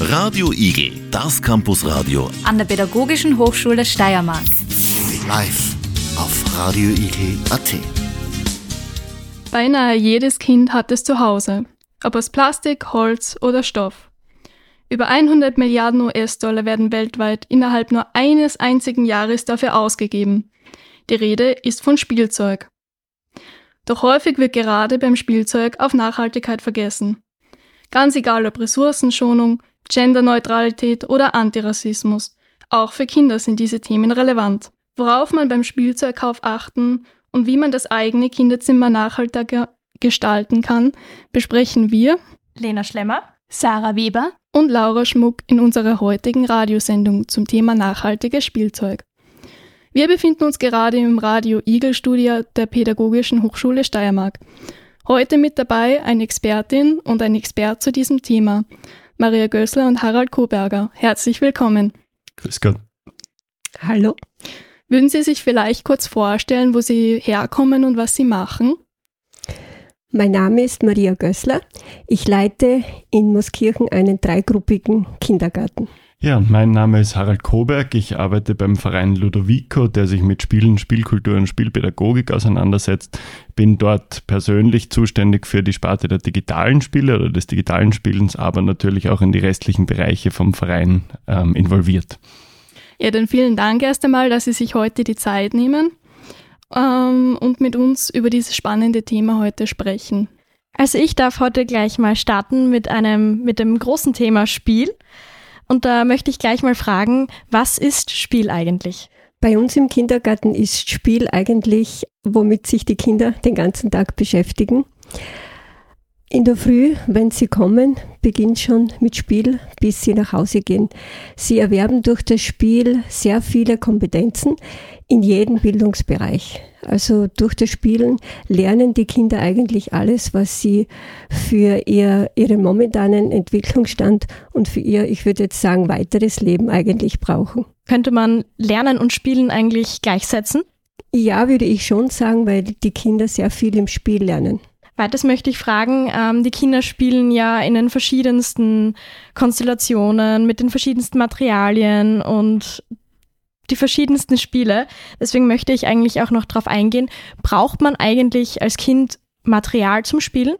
Radio Igel, das Campusradio an der Pädagogischen Hochschule Steiermark. Live auf radioigel.at. Beinahe jedes Kind hat es zu Hause, ob aus Plastik, Holz oder Stoff. Über 100 Milliarden US-Dollar werden weltweit innerhalb nur eines einzigen Jahres dafür ausgegeben. Die Rede ist von Spielzeug. Doch häufig wird gerade beim Spielzeug auf Nachhaltigkeit vergessen. Ganz egal ob Ressourcenschonung, Genderneutralität oder Antirassismus, auch für Kinder sind diese Themen relevant. Worauf man beim Spielzeugkauf achten und wie man das eigene Kinderzimmer nachhaltiger gestalten kann, besprechen wir, Lena Schlemmer, Sarah Weber und Laura Schmuck in unserer heutigen Radiosendung zum Thema nachhaltiges Spielzeug. Wir befinden uns gerade im Radio Igel Studio der Pädagogischen Hochschule Steiermark. Heute mit dabei eine Expertin und ein Expert zu diesem Thema, Maria Gößler und Harald Koberger. Herzlich willkommen. Grüß Gott. Hallo. Würden Sie sich vielleicht kurz vorstellen, wo Sie herkommen und was Sie machen? Mein Name ist Maria Gößler. Ich leite in Moskirchen einen dreigruppigen Kindergarten. Ja, mein Name ist Harald Koberg. Ich arbeite beim Verein Ludovico, der sich mit Spielen, Spielkultur und Spielpädagogik auseinandersetzt. Bin dort persönlich zuständig für die Sparte der digitalen Spiele oder des digitalen Spielens, aber natürlich auch in die restlichen Bereiche vom Verein ähm, involviert. Ja, dann vielen Dank erst einmal, dass Sie sich heute die Zeit nehmen ähm, und mit uns über dieses spannende Thema heute sprechen. Also ich darf heute gleich mal starten mit einem, mit dem großen Thema Spiel. Und da möchte ich gleich mal fragen, was ist Spiel eigentlich? Bei uns im Kindergarten ist Spiel eigentlich, womit sich die Kinder den ganzen Tag beschäftigen. In der Früh, wenn sie kommen, beginnt schon mit Spiel, bis sie nach Hause gehen. Sie erwerben durch das Spiel sehr viele Kompetenzen in jedem Bildungsbereich. Also durch das Spielen lernen die Kinder eigentlich alles, was sie für ihr, ihren momentanen Entwicklungsstand und für ihr, ich würde jetzt sagen, weiteres Leben eigentlich brauchen. Könnte man Lernen und Spielen eigentlich gleichsetzen? Ja, würde ich schon sagen, weil die Kinder sehr viel im Spiel lernen. Weiters möchte ich fragen, ähm, die Kinder spielen ja in den verschiedensten Konstellationen, mit den verschiedensten Materialien und die verschiedensten Spiele. Deswegen möchte ich eigentlich auch noch darauf eingehen, braucht man eigentlich als Kind Material zum Spielen?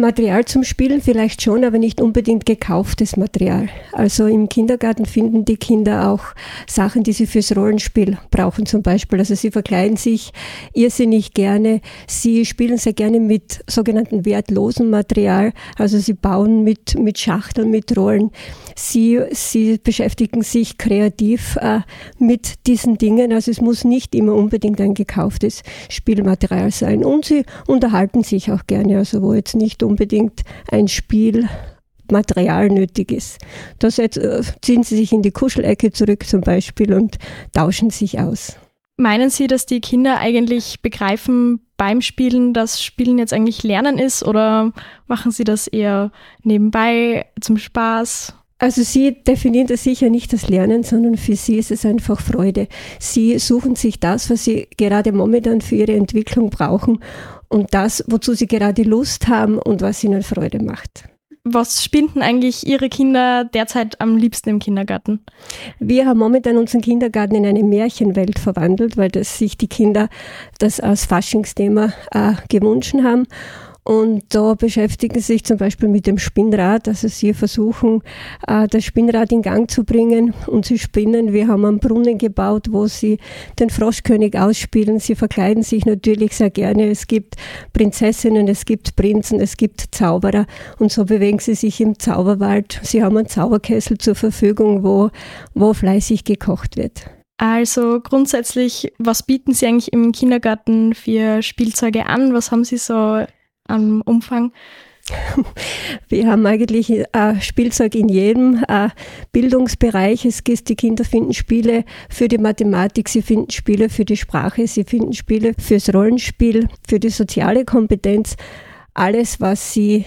Material zum Spielen vielleicht schon, aber nicht unbedingt gekauftes Material. Also im Kindergarten finden die Kinder auch Sachen, die sie fürs Rollenspiel brauchen zum Beispiel. Also sie verkleiden sich irrsinnig gerne. Sie spielen sehr gerne mit sogenannten wertlosen Material. Also sie bauen mit, mit Schachteln, mit Rollen. Sie, sie beschäftigen sich kreativ äh, mit diesen Dingen. Also es muss nicht immer unbedingt ein gekauftes Spielmaterial sein. Und sie unterhalten sich auch gerne. Also wo jetzt nicht unbedingt ein Spielmaterial nötig ist. Da äh, ziehen sie sich in die Kuschelecke zurück zum Beispiel und tauschen sich aus. Meinen Sie, dass die Kinder eigentlich begreifen beim Spielen, dass Spielen jetzt eigentlich Lernen ist oder machen Sie das eher nebenbei zum Spaß? Also Sie definieren das sicher nicht als Lernen, sondern für Sie ist es einfach Freude. Sie suchen sich das, was Sie gerade momentan für Ihre Entwicklung brauchen und das, wozu sie gerade Lust haben und was ihnen Freude macht. Was spielen eigentlich Ihre Kinder derzeit am liebsten im Kindergarten? Wir haben momentan unseren Kindergarten in eine Märchenwelt verwandelt, weil das sich die Kinder das als Faschingsthema äh, gewünscht haben. Und da beschäftigen sie sich zum Beispiel mit dem Spinnrad. Also sie versuchen, äh, das Spinnrad in Gang zu bringen und sie spinnen. Wir haben einen Brunnen gebaut, wo sie den Froschkönig ausspielen. Sie verkleiden sich natürlich sehr gerne. Es gibt Prinzessinnen, es gibt Prinzen, es gibt Zauberer. Und so bewegen sie sich im Zauberwald. Sie haben einen Zauberkessel zur Verfügung, wo, wo fleißig gekocht wird. Also grundsätzlich, was bieten Sie eigentlich im Kindergarten für Spielzeuge an? Was haben Sie so am Umfang? Wir haben eigentlich äh, Spielzeug in jedem äh, Bildungsbereich. Es gibt, die Kinder finden Spiele für die Mathematik, sie finden Spiele für die Sprache, sie finden Spiele fürs Rollenspiel, für die soziale Kompetenz. Alles, was sie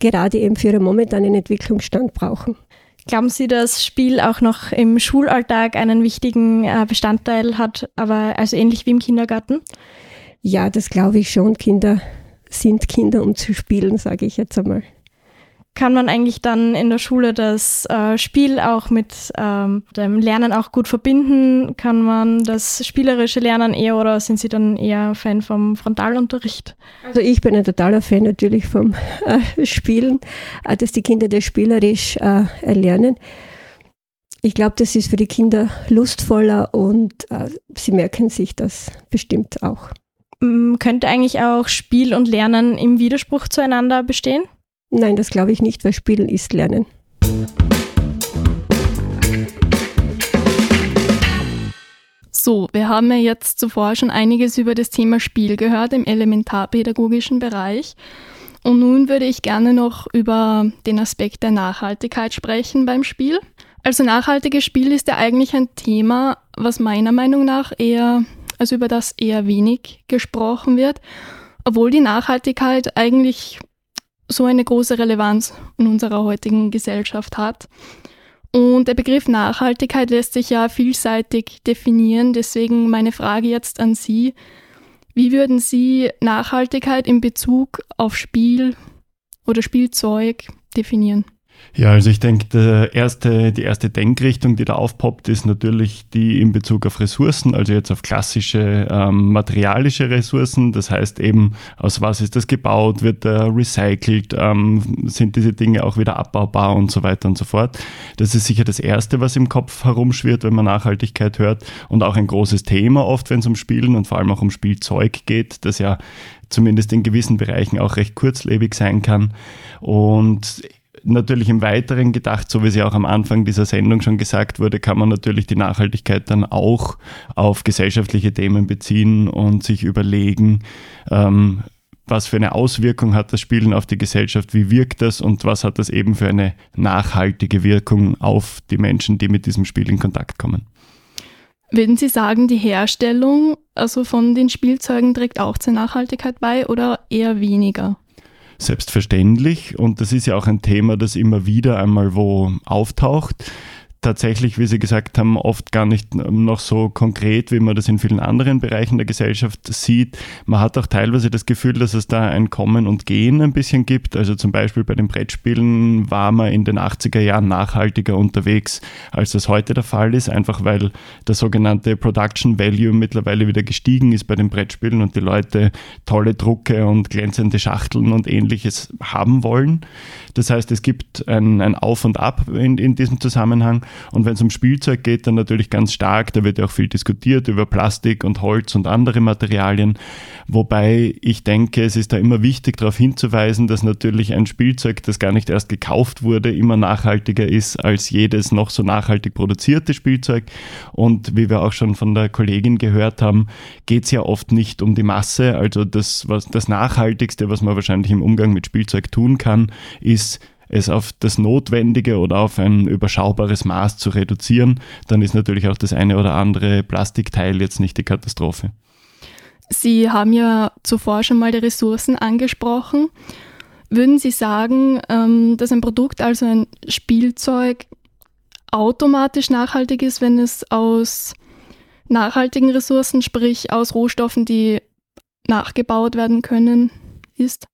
gerade eben für ihren momentanen Entwicklungsstand brauchen. Glauben Sie, dass Spiel auch noch im Schulalltag einen wichtigen äh, Bestandteil hat, aber also ähnlich wie im Kindergarten? Ja, das glaube ich schon. Kinder sind Kinder, um zu spielen, sage ich jetzt einmal. kann man eigentlich dann in der Schule das äh, Spiel auch mit ähm, dem Lernen auch gut verbinden? Kann man das spielerische Lernen eher oder sind Sie dann eher Fan vom Frontalunterricht? Also ich bin ein totaler Fan natürlich vom äh, Spielen, äh, dass die Kinder das spielerisch äh, erlernen. Ich glaube, das ist für die Kinder lustvoller und äh, sie merken sich das bestimmt auch. Könnte eigentlich auch Spiel und Lernen im Widerspruch zueinander bestehen? Nein, das glaube ich nicht, weil Spielen ist Lernen. So, wir haben ja jetzt zuvor schon einiges über das Thema Spiel gehört im elementarpädagogischen Bereich. Und nun würde ich gerne noch über den Aspekt der Nachhaltigkeit sprechen beim Spiel. Also nachhaltiges Spiel ist ja eigentlich ein Thema, was meiner Meinung nach eher, also über das eher wenig gesprochen wird, obwohl die Nachhaltigkeit eigentlich so eine große Relevanz in unserer heutigen Gesellschaft hat. Und der Begriff Nachhaltigkeit lässt sich ja vielseitig definieren. Deswegen meine Frage jetzt an Sie. Wie würden Sie Nachhaltigkeit in Bezug auf Spiel oder Spielzeug definieren? Ja, also ich denke, erste, die erste Denkrichtung, die da aufpoppt, ist natürlich die in Bezug auf Ressourcen, also jetzt auf klassische ähm, materialische Ressourcen. Das heißt eben, aus was ist das gebaut, wird er recycelt, ähm, sind diese Dinge auch wieder abbaubar und so weiter und so fort. Das ist sicher das Erste, was im Kopf herumschwirrt, wenn man Nachhaltigkeit hört und auch ein großes Thema oft, wenn es um Spielen und vor allem auch um Spielzeug geht, das ja zumindest in gewissen Bereichen auch recht kurzlebig sein kann. Und natürlich im Weiteren gedacht, so wie ja auch am Anfang dieser Sendung schon gesagt wurde, kann man natürlich die Nachhaltigkeit dann auch auf gesellschaftliche Themen beziehen und sich überlegen, ähm, was für eine Auswirkung hat das Spielen auf die Gesellschaft, wie wirkt das und was hat das eben für eine nachhaltige Wirkung auf die Menschen, die mit diesem Spiel in Kontakt kommen. Würden Sie sagen, die Herstellung also von den Spielzeugen trägt auch zur Nachhaltigkeit bei oder eher weniger? Selbstverständlich. Und das ist ja auch ein Thema, das immer wieder einmal wo auftaucht tatsächlich, wie Sie gesagt haben, oft gar nicht noch so konkret, wie man das in vielen anderen Bereichen der Gesellschaft sieht. Man hat auch teilweise das Gefühl, dass es da ein Kommen und Gehen ein bisschen gibt. Also zum Beispiel bei den Brettspielen war man in den 80er Jahren nachhaltiger unterwegs, als das heute der Fall ist, einfach weil der sogenannte Production Value mittlerweile wieder gestiegen ist bei den Brettspielen und die Leute tolle Drucke und glänzende Schachteln und ähnliches haben wollen. Das heißt, es gibt ein, ein Auf und Ab in, in diesem Zusammenhang. Und wenn es um Spielzeug geht, dann natürlich ganz stark, da wird ja auch viel diskutiert über Plastik und Holz und andere Materialien. Wobei ich denke, es ist da immer wichtig darauf hinzuweisen, dass natürlich ein Spielzeug, das gar nicht erst gekauft wurde, immer nachhaltiger ist als jedes noch so nachhaltig produzierte Spielzeug. Und wie wir auch schon von der Kollegin gehört haben, geht es ja oft nicht um die Masse. Also das, was, das Nachhaltigste, was man wahrscheinlich im Umgang mit Spielzeug tun kann, ist es auf das Notwendige oder auf ein überschaubares Maß zu reduzieren, dann ist natürlich auch das eine oder andere Plastikteil jetzt nicht die Katastrophe. Sie haben ja zuvor schon mal die Ressourcen angesprochen. Würden Sie sagen, ähm, dass ein Produkt, also ein Spielzeug, automatisch nachhaltig ist, wenn es aus nachhaltigen Ressourcen, sprich aus Rohstoffen, die nachgebaut werden können, ist?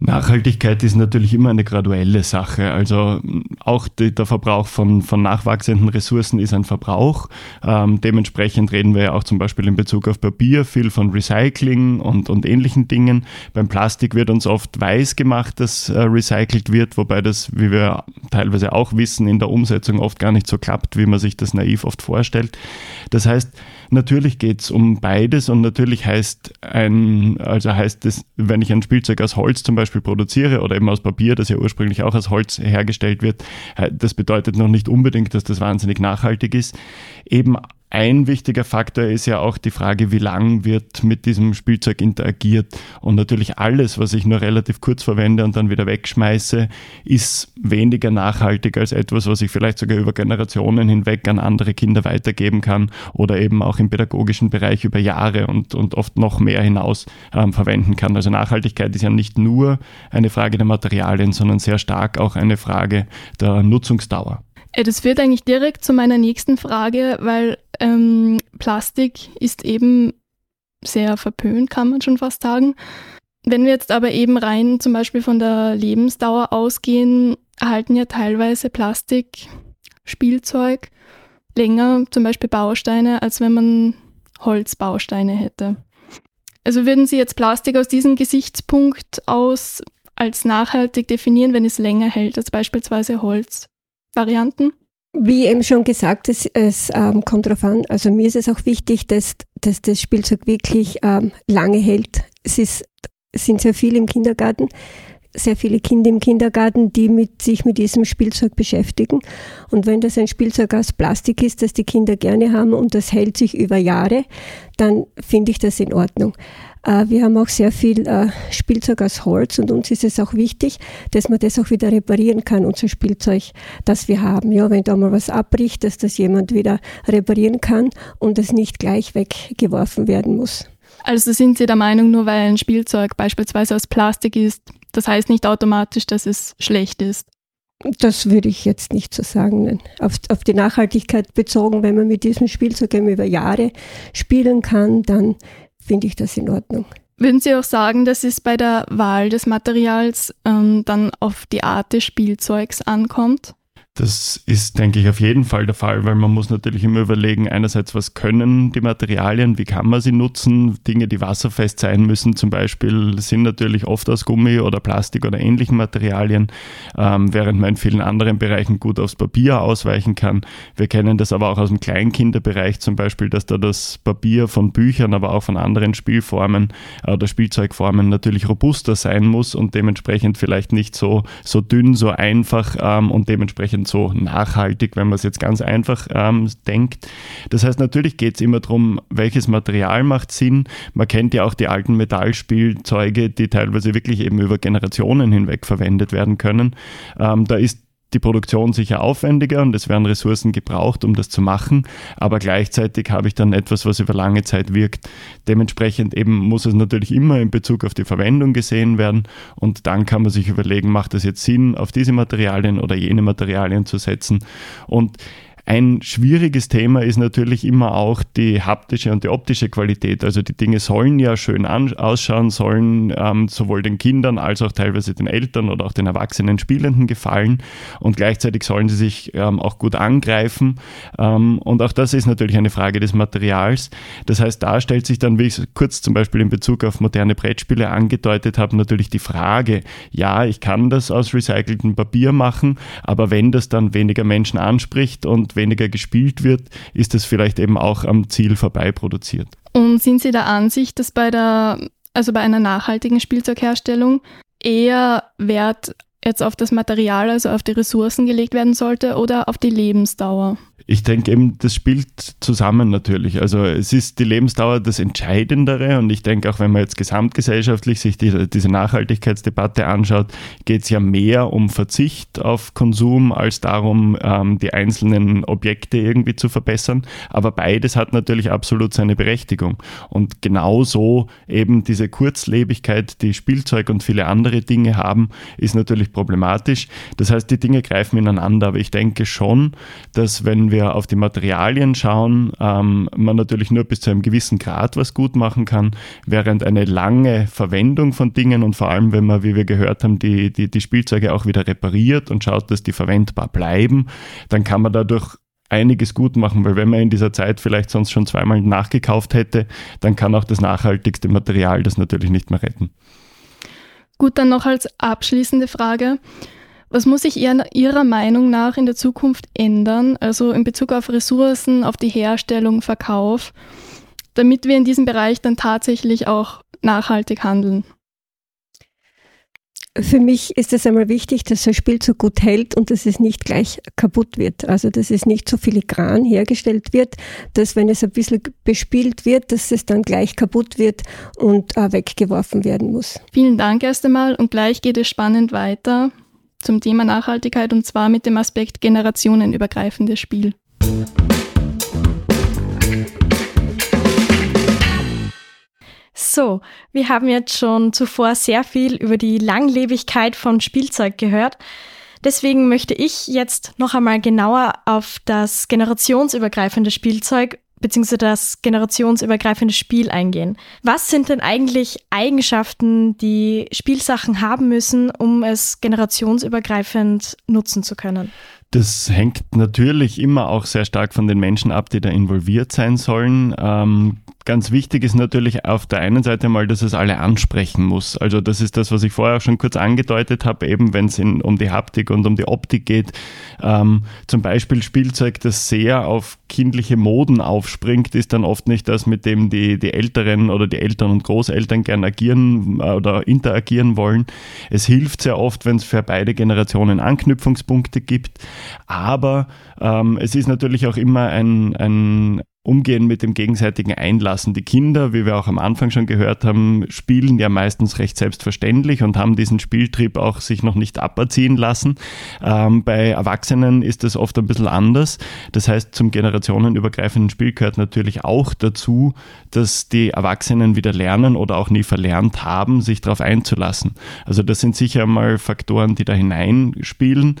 Nachhaltigkeit ist natürlich immer eine graduelle Sache. Also auch die, der Verbrauch von, von nachwachsenden Ressourcen ist ein Verbrauch. Ähm, dementsprechend reden wir ja auch zum Beispiel in Bezug auf Papier viel von Recycling und, und ähnlichen Dingen. Beim Plastik wird uns oft weiß gemacht, dass äh, recycelt wird, wobei das, wie wir teilweise auch wissen, in der Umsetzung oft gar nicht so klappt, wie man sich das naiv oft vorstellt. Das heißt, Natürlich geht es um beides und natürlich heißt ein, also heißt es, wenn ich ein Spielzeug aus Holz zum Beispiel produziere oder eben aus Papier, das ja ursprünglich auch aus Holz hergestellt wird, äh, das bedeutet noch nicht unbedingt, dass das wahnsinnig nachhaltig ist. Eben ein wichtiger Faktor ist ja auch die Frage, wie lang wird mit diesem Spielzeug interagiert. Und natürlich alles, was ich nur relativ kurz verwende und dann wieder wegschmeiße, ist weniger nachhaltig als etwas, was ich vielleicht sogar über Generationen hinweg an andere Kinder weitergeben kann oder eben auch im pädagogischen Bereich über Jahre und, und oft noch mehr hinaus ähm, verwenden kann. Also Nachhaltigkeit ist ja nicht nur eine Frage der Materialien, sondern sehr stark auch eine Frage der Nutzungsdauer. Das führt eigentlich direkt zu meiner nächsten Frage, weil ähm, Plastik ist eben sehr verpönt, kann man schon fast sagen. Wenn wir jetzt aber eben rein zum Beispiel von der Lebensdauer ausgehen, erhalten ja teilweise Plastik, Spielzeug länger, zum Beispiel Bausteine, als wenn man Holzbausteine hätte. Also würden Sie jetzt Plastik aus diesem Gesichtspunkt aus als nachhaltig definieren, wenn es länger hält als beispielsweise Holzvarianten? Wie eben schon gesagt, es, es ähm, kommt darauf an. Also mir ist es auch wichtig, dass, dass das Spielzeug wirklich ähm, lange hält. Es ist, sind sehr viele im Kindergarten, sehr viele Kinder im Kindergarten, die mit, sich mit diesem Spielzeug beschäftigen. Und wenn das ein Spielzeug aus Plastik ist, das die Kinder gerne haben und das hält sich über Jahre, dann finde ich das in Ordnung. Äh, wir haben auch sehr viel äh, Spielzeug aus Holz und uns ist es auch wichtig, dass man das auch wieder reparieren kann, unser Spielzeug, das wir haben. Ja, wenn da mal was abbricht, dass das jemand wieder reparieren kann und es nicht gleich weggeworfen werden muss. Also sind Sie der Meinung, nur weil ein Spielzeug beispielsweise aus Plastik ist, das heißt nicht automatisch, dass es schlecht ist? Das würde ich jetzt nicht so sagen. Auf, auf die Nachhaltigkeit bezogen, wenn man mit diesem Spielzeug über Jahre spielen kann, dann finde ich das in Ordnung. Würden Sie auch sagen, dass es bei der Wahl des Materials ähm, dann auf die Art des Spielzeugs ankommt? Das ist, denke ich, auf jeden Fall der Fall, weil man muss natürlich immer überlegen, einerseits, was können die Materialien, wie kann man sie nutzen? Dinge, die wasserfest sein müssen, zum Beispiel, sind natürlich oft aus Gummi oder Plastik oder ähnlichen Materialien, ähm, während man in vielen anderen Bereichen gut aufs Papier ausweichen kann. Wir kennen das aber auch aus dem Kleinkinderbereich zum Beispiel, dass da das Papier von Büchern, aber auch von anderen Spielformen äh, oder Spielzeugformen natürlich robuster sein muss und dementsprechend vielleicht nicht so, so dünn, so einfach ähm, und dementsprechend so nachhaltig, wenn man es jetzt ganz einfach ähm, denkt. Das heißt, natürlich geht es immer darum, welches Material macht Sinn. Man kennt ja auch die alten Metallspielzeuge, die teilweise wirklich eben über Generationen hinweg verwendet werden können. Ähm, da ist die Produktion sicher aufwendiger und es werden Ressourcen gebraucht, um das zu machen, aber gleichzeitig habe ich dann etwas, was über lange Zeit wirkt. Dementsprechend eben muss es natürlich immer in Bezug auf die Verwendung gesehen werden. Und dann kann man sich überlegen, macht es jetzt Sinn, auf diese Materialien oder jene Materialien zu setzen. Und ein schwieriges Thema ist natürlich immer auch die haptische und die optische Qualität. Also die Dinge sollen ja schön ausschauen, sollen ähm, sowohl den Kindern als auch teilweise den Eltern oder auch den erwachsenen Spielenden gefallen und gleichzeitig sollen sie sich ähm, auch gut angreifen. Ähm, und auch das ist natürlich eine Frage des Materials. Das heißt, da stellt sich dann, wie ich es kurz zum Beispiel in Bezug auf moderne Brettspiele angedeutet habe, natürlich die Frage, ja, ich kann das aus recyceltem Papier machen, aber wenn das dann weniger Menschen anspricht und weniger gespielt wird, ist es vielleicht eben auch am Ziel vorbei produziert. Und sind Sie der Ansicht, dass bei der, also bei einer nachhaltigen Spielzeugherstellung eher Wert jetzt auf das Material, also auf die Ressourcen gelegt werden sollte oder auf die Lebensdauer? Ich denke eben, das spielt zusammen natürlich. Also es ist die Lebensdauer das Entscheidendere und ich denke auch, wenn man jetzt gesamtgesellschaftlich sich die, diese Nachhaltigkeitsdebatte anschaut, geht es ja mehr um Verzicht auf Konsum als darum, ähm, die einzelnen Objekte irgendwie zu verbessern. Aber beides hat natürlich absolut seine Berechtigung. Und genauso eben diese Kurzlebigkeit, die Spielzeug und viele andere Dinge haben, ist natürlich problematisch. Das heißt, die Dinge greifen ineinander. Aber ich denke schon, dass wenn wir wir auf die Materialien schauen, ähm, man natürlich nur bis zu einem gewissen Grad was gut machen kann, während eine lange Verwendung von Dingen und vor allem, wenn man, wie wir gehört haben, die, die, die Spielzeuge auch wieder repariert und schaut, dass die verwendbar bleiben, dann kann man dadurch einiges gut machen, weil wenn man in dieser Zeit vielleicht sonst schon zweimal nachgekauft hätte, dann kann auch das nachhaltigste Material das natürlich nicht mehr retten. Gut, dann noch als abschließende Frage. Was muss sich Ihrer Meinung nach in der Zukunft ändern, also in Bezug auf Ressourcen, auf die Herstellung, Verkauf, damit wir in diesem Bereich dann tatsächlich auch nachhaltig handeln? Für mich ist es einmal wichtig, dass ein Spielzeug gut hält und dass es nicht gleich kaputt wird. Also, dass es nicht so filigran hergestellt wird, dass wenn es ein bisschen bespielt wird, dass es dann gleich kaputt wird und äh, weggeworfen werden muss. Vielen Dank erst einmal und gleich geht es spannend weiter zum Thema Nachhaltigkeit und zwar mit dem Aspekt generationenübergreifendes Spiel. So, wir haben jetzt schon zuvor sehr viel über die Langlebigkeit von Spielzeug gehört. Deswegen möchte ich jetzt noch einmal genauer auf das generationsübergreifende Spielzeug beziehungsweise das generationsübergreifende Spiel eingehen. Was sind denn eigentlich Eigenschaften, die Spielsachen haben müssen, um es generationsübergreifend nutzen zu können? Das hängt natürlich immer auch sehr stark von den Menschen ab, die da involviert sein sollen. Ähm, ganz wichtig ist natürlich auf der einen Seite mal, dass es alle ansprechen muss. Also das ist das, was ich vorher auch schon kurz angedeutet habe, eben wenn es um die Haptik und um die Optik geht. Ähm, zum Beispiel Spielzeug, das sehr auf kindliche Moden aufspringt, ist dann oft nicht das, mit dem die, die Älteren oder die Eltern und Großeltern gern agieren äh, oder interagieren wollen. Es hilft sehr oft, wenn es für beide Generationen Anknüpfungspunkte gibt. Aber ähm, es ist natürlich auch immer ein, ein Umgehen mit dem gegenseitigen Einlassen. Die Kinder, wie wir auch am Anfang schon gehört haben, spielen ja meistens recht selbstverständlich und haben diesen Spieltrieb auch sich noch nicht aberziehen lassen. Ähm, bei Erwachsenen ist das oft ein bisschen anders. Das heißt, zum generationenübergreifenden Spiel gehört natürlich auch dazu, dass die Erwachsenen wieder lernen oder auch nie verlernt haben, sich darauf einzulassen. Also das sind sicher mal Faktoren, die da hineinspielen.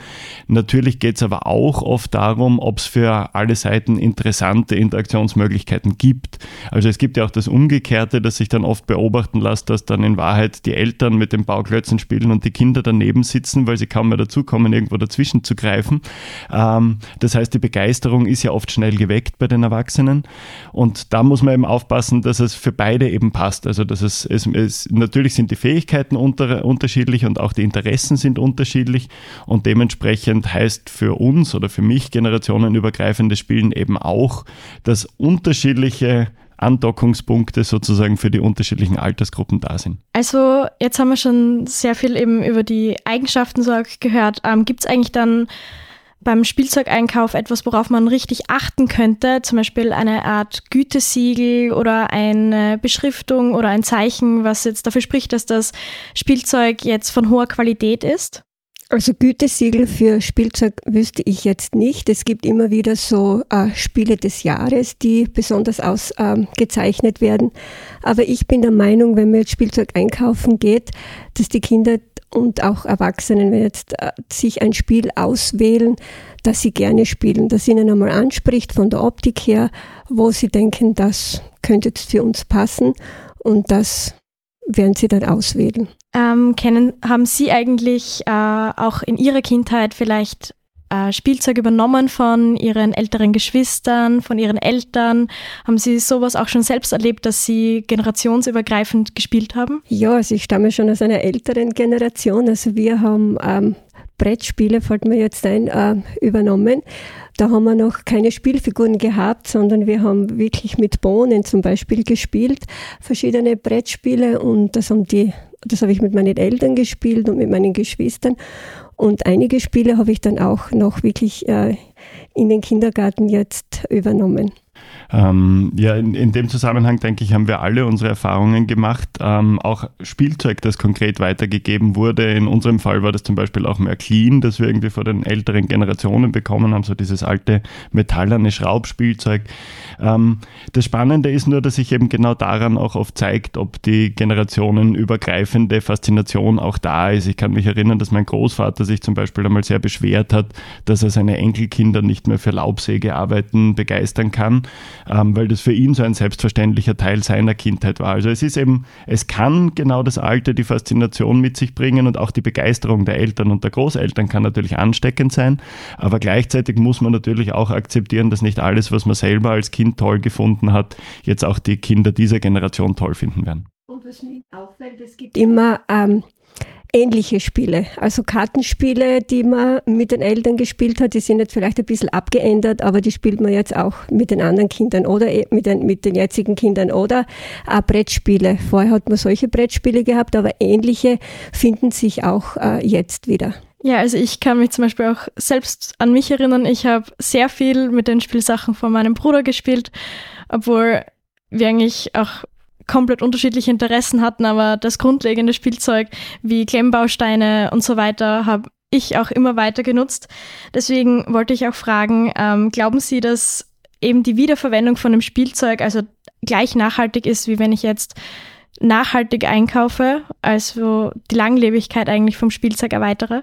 Natürlich geht es aber auch oft darum, ob es für alle Seiten interessante Interaktionsmöglichkeiten gibt. Also es gibt ja auch das Umgekehrte, das sich dann oft beobachten lässt, dass dann in Wahrheit die Eltern mit den Bauklötzen spielen und die Kinder daneben sitzen, weil sie kaum mehr dazukommen, irgendwo dazwischen zu greifen. Ähm, das heißt, die Begeisterung ist ja oft schnell geweckt bei den Erwachsenen und da muss man eben aufpassen, dass es für beide eben passt. Also dass es, es, es natürlich sind die Fähigkeiten unter, unterschiedlich und auch die Interessen sind unterschiedlich und dementsprechend heißt für uns oder für mich generationenübergreifendes Spielen eben auch, dass unterschiedliche Andockungspunkte sozusagen für die unterschiedlichen Altersgruppen da sind. Also jetzt haben wir schon sehr viel eben über die Eigenschaften so gehört. Ähm, Gibt es eigentlich dann beim Spielzeugeinkauf etwas, worauf man richtig achten könnte? Zum Beispiel eine Art Gütesiegel oder eine Beschriftung oder ein Zeichen, was jetzt dafür spricht, dass das Spielzeug jetzt von hoher Qualität ist? Also Gütesiegel für Spielzeug wüsste ich jetzt nicht. Es gibt immer wieder so äh, Spiele des Jahres, die besonders ausgezeichnet ähm, werden. Aber ich bin der Meinung, wenn man jetzt Spielzeug einkaufen geht, dass die Kinder und auch Erwachsenen, wenn jetzt äh, sich ein Spiel auswählen, dass sie gerne spielen, dass ihnen einmal anspricht von der Optik her, wo sie denken, das könnte jetzt für uns passen und das werden sie dann auswählen. Ähm, kennen, haben Sie eigentlich äh, auch in Ihrer Kindheit vielleicht äh, Spielzeug übernommen von Ihren älteren Geschwistern, von Ihren Eltern? Haben Sie sowas auch schon selbst erlebt, dass Sie generationsübergreifend gespielt haben? Ja, also ich stamme schon aus einer älteren Generation. Also wir haben ähm, Brettspiele, fällt mir jetzt ein, äh, übernommen. Da haben wir noch keine Spielfiguren gehabt, sondern wir haben wirklich mit Bohnen zum Beispiel gespielt, verschiedene Brettspiele und das haben die, das habe ich mit meinen Eltern gespielt und mit meinen Geschwistern. Und einige Spiele habe ich dann auch noch wirklich äh, in den Kindergarten jetzt übernommen. Ähm, ja, in, in, dem Zusammenhang denke ich, haben wir alle unsere Erfahrungen gemacht. Ähm, auch Spielzeug, das konkret weitergegeben wurde. In unserem Fall war das zum Beispiel auch Märklin, das wir irgendwie vor den älteren Generationen bekommen haben, so dieses alte metallerne Schraubspielzeug. Ähm, das Spannende ist nur, dass sich eben genau daran auch oft zeigt, ob die generationenübergreifende Faszination auch da ist. Ich kann mich erinnern, dass mein Großvater sich zum Beispiel einmal sehr beschwert hat, dass er seine Enkelkinder nicht mehr für Laubsägearbeiten begeistern kann ähm, weil das für ihn so ein selbstverständlicher Teil seiner Kindheit war. Also es ist eben, es kann genau das Alte, die Faszination mit sich bringen und auch die Begeisterung der Eltern und der Großeltern kann natürlich ansteckend sein, aber gleichzeitig muss man natürlich auch akzeptieren, dass nicht alles, was man selber als Kind toll gefunden hat, jetzt auch die Kinder dieser Generation toll finden werden. Und was mir auffällt, es gibt immer ähm, ähnliche Spiele. Also Kartenspiele, die man mit den Eltern gespielt hat, die sind jetzt vielleicht ein bisschen abgeändert, aber die spielt man jetzt auch mit den anderen Kindern oder e, mit den, mit den jetzigen Kindern oder auch Brettspiele. Vorher hat man solche Brettspiele gehabt, aber ähnliche finden sich auch äh, jetzt wieder. Ja, also ich kann mich zum Beispiel auch selbst an mich erinnern. Ich habe sehr viel mit den Spielsachen von meinem Bruder gespielt, obwohl wir eigentlich auch komplett unterschiedliche Interessen hatten, aber das grundlegende Spielzeug wie Klemmbausteine und so weiter habe ich auch immer weiter genutzt. Deswegen wollte ich auch fragen, ähm, glauben Sie, dass eben die Wiederverwendung von dem Spielzeug also gleich nachhaltig ist, wie wenn ich jetzt nachhaltig einkaufe, also die Langlebigkeit eigentlich vom Spielzeug erweitere?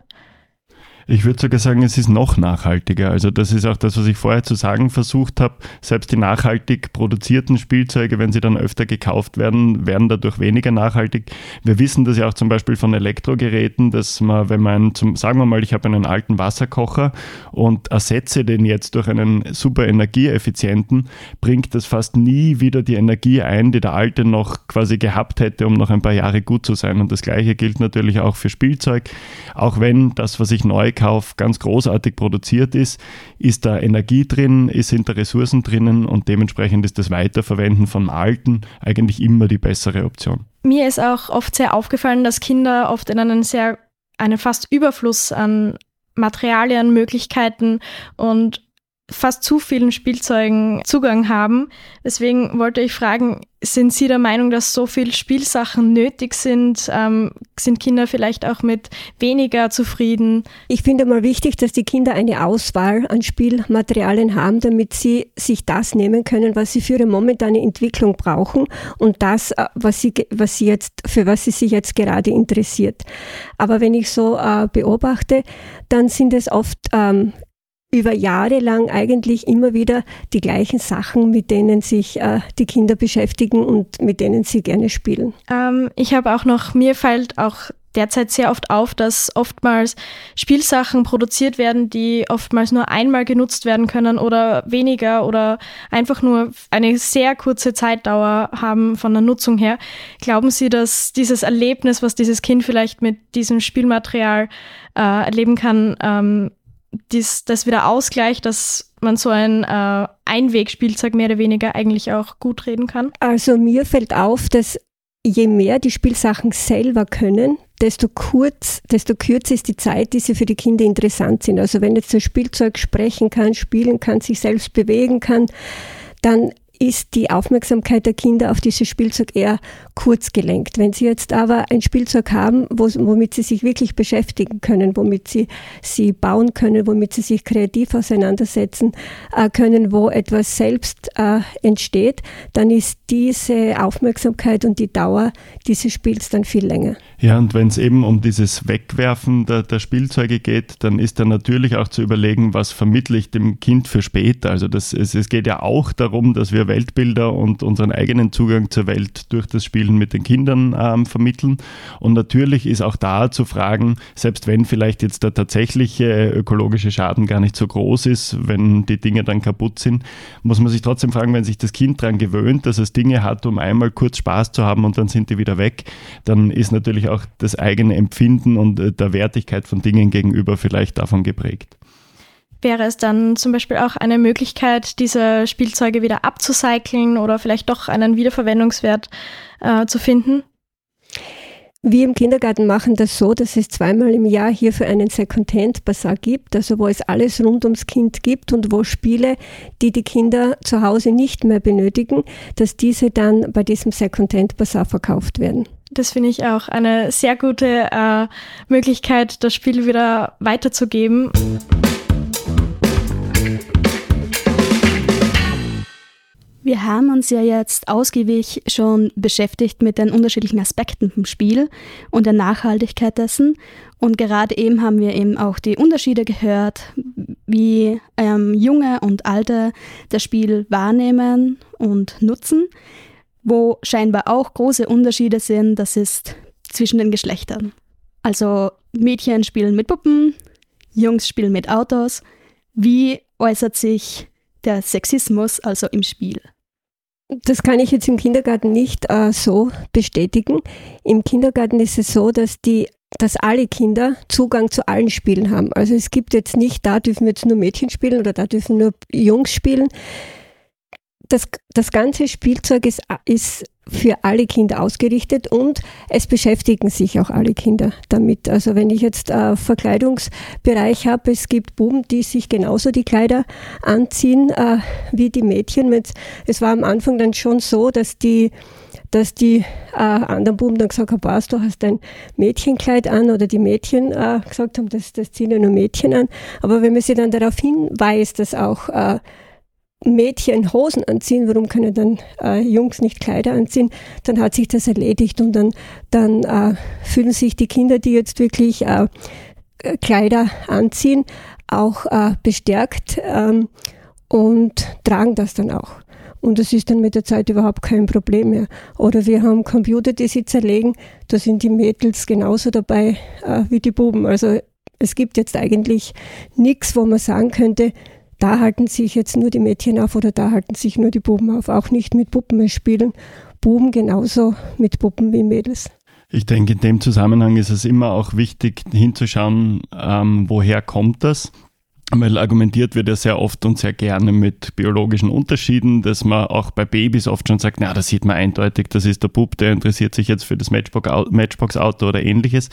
Ich würde sogar sagen, es ist noch nachhaltiger. Also das ist auch das, was ich vorher zu sagen versucht habe. Selbst die nachhaltig produzierten Spielzeuge, wenn sie dann öfter gekauft werden, werden dadurch weniger nachhaltig. Wir wissen das ja auch zum Beispiel von Elektrogeräten, dass man, wenn man, zum, sagen wir mal, ich habe einen alten Wasserkocher und ersetze den jetzt durch einen super energieeffizienten, bringt das fast nie wieder die Energie ein, die der alte noch quasi gehabt hätte, um noch ein paar Jahre gut zu sein. Und das gleiche gilt natürlich auch für Spielzeug. Auch wenn das, was ich neu Einkauf ganz großartig produziert ist, ist da Energie drin, sind da Ressourcen drinnen und dementsprechend ist das Weiterverwenden von Alten eigentlich immer die bessere Option. Mir ist auch oft sehr aufgefallen, dass Kinder oft in einen sehr, einen fast Überfluss an Materialien, Möglichkeiten und fast zu vielen Spielzeugen Zugang haben. Deswegen wollte ich fragen, sind Sie der Meinung, dass so viele Spielsachen nötig sind? Ähm, sind Kinder vielleicht auch mit weniger zufrieden? Ich finde mal wichtig, dass die Kinder eine Auswahl an Spielmaterialien haben, damit sie sich das nehmen können, was sie für ihre momentane Entwicklung brauchen und das, äh, was sie, was sie jetzt, für was sie sich jetzt gerade interessiert. Aber wenn ich so äh, beobachte, dann sind es oft ähm, über Jahre lang eigentlich immer wieder die gleichen Sachen, mit denen sich äh, die Kinder beschäftigen und mit denen sie gerne spielen. Ähm, ich habe auch noch, mir fällt auch derzeit sehr oft auf, dass oftmals Spielsachen produziert werden, die oftmals nur einmal genutzt werden können oder weniger oder einfach nur eine sehr kurze Zeitdauer haben von der Nutzung her. Glauben Sie, dass dieses Erlebnis, was dieses Kind vielleicht mit diesem Spielmaterial äh, erleben kann, ähm, dies, das wieder ausgleicht, dass man so ein äh, Einwegspielzeug mehr oder weniger eigentlich auch gut reden kann? Also mir fällt auf, dass je mehr die Spielsachen selber können, desto kurz, desto kürzer ist die Zeit, die sie für die Kinder interessant sind. Also wenn jetzt das Spielzeug sprechen kann, spielen kann, sich selbst bewegen kann, dann ist die Aufmerksamkeit der Kinder auf dieses Spielzeug eher kurz gelenkt. Wenn sie jetzt aber ein Spielzeug haben, womit sie sich wirklich beschäftigen können, womit sie, sie bauen können, womit sie sich kreativ auseinandersetzen äh, können, wo etwas selbst äh, entsteht, dann ist diese Aufmerksamkeit und die Dauer dieses Spiels dann viel länger. Ja, und wenn es eben um dieses Wegwerfen der, der, Spielzeuge geht, dann ist dann natürlich auch zu überlegen, was vermittle ich dem Kind für später. Also das, es, es geht ja auch darum, dass wir Weltbilder und unseren eigenen Zugang zur Welt durch das Spielen mit den Kindern ähm, vermitteln. Und natürlich ist auch da zu fragen, selbst wenn vielleicht jetzt der tatsächliche ökologische Schaden gar nicht so groß ist, wenn die Dinge dann kaputt sind, muss man sich trotzdem fragen, wenn sich das Kind daran gewöhnt, dass es Dinge hat, um einmal kurz Spaß zu haben und dann sind die wieder weg, dann ist natürlich auch das eigene Empfinden und äh, der Wertigkeit von Dingen gegenüber vielleicht davon geprägt. Wäre es dann zum Beispiel auch eine Möglichkeit, diese Spielzeuge wieder abzucyceln oder vielleicht doch einen Wiederverwendungswert äh, zu finden? Wir im Kindergarten machen das so, dass es zweimal im Jahr hierfür einen Second-Hand-Bazar gibt, also wo es alles rund ums Kind gibt und wo Spiele, die die Kinder zu Hause nicht mehr benötigen, dass diese dann bei diesem Second-Hand-Bazar verkauft werden. Das finde ich auch eine sehr gute äh, Möglichkeit, das Spiel wieder weiterzugeben. Wir haben uns ja jetzt ausgiebig schon beschäftigt mit den unterschiedlichen Aspekten vom Spiel und der Nachhaltigkeit dessen. Und gerade eben haben wir eben auch die Unterschiede gehört, wie ähm, junge und alte das Spiel wahrnehmen und nutzen. Wo scheinbar auch große Unterschiede sind, das ist zwischen den Geschlechtern. Also Mädchen spielen mit Puppen, Jungs spielen mit Autos. Wie äußert sich der Sexismus also im Spiel? Das kann ich jetzt im Kindergarten nicht äh, so bestätigen. Im Kindergarten ist es so, dass die dass alle Kinder Zugang zu allen Spielen haben. Also es gibt jetzt nicht, da dürfen jetzt nur Mädchen spielen oder da dürfen nur Jungs spielen. Das, das ganze Spielzeug ist, ist für alle Kinder ausgerichtet und es beschäftigen sich auch alle Kinder damit. Also wenn ich jetzt äh, Verkleidungsbereich habe, es gibt Buben, die sich genauso die Kleider anziehen äh, wie die Mädchen. Es war am Anfang dann schon so, dass die dass die äh, anderen Buben dann gesagt haben, was, du hast ein Mädchenkleid an oder die Mädchen äh, gesagt haben, das, das ziehen ja nur Mädchen an. Aber wenn man sie dann darauf hinweist, dass auch äh, Mädchen Hosen anziehen, warum können dann äh, Jungs nicht Kleider anziehen, dann hat sich das erledigt und dann, dann äh, fühlen sich die Kinder, die jetzt wirklich äh, Kleider anziehen, auch äh, bestärkt ähm, und tragen das dann auch. Und das ist dann mit der Zeit überhaupt kein Problem mehr. Oder wir haben Computer, die sie zerlegen, da sind die Mädels genauso dabei äh, wie die Buben. Also es gibt jetzt eigentlich nichts, wo man sagen könnte, da halten sich jetzt nur die Mädchen auf oder da halten sich nur die Buben auf. Auch nicht mit Puppen spielen. Buben genauso mit Puppen wie Mädels. Ich denke, in dem Zusammenhang ist es immer auch wichtig hinzuschauen, ähm, woher kommt das. Weil argumentiert wird ja sehr oft und sehr gerne mit biologischen Unterschieden, dass man auch bei Babys oft schon sagt, na, da sieht man eindeutig, das ist der Bub, der interessiert sich jetzt für das Matchbox-Auto oder ähnliches.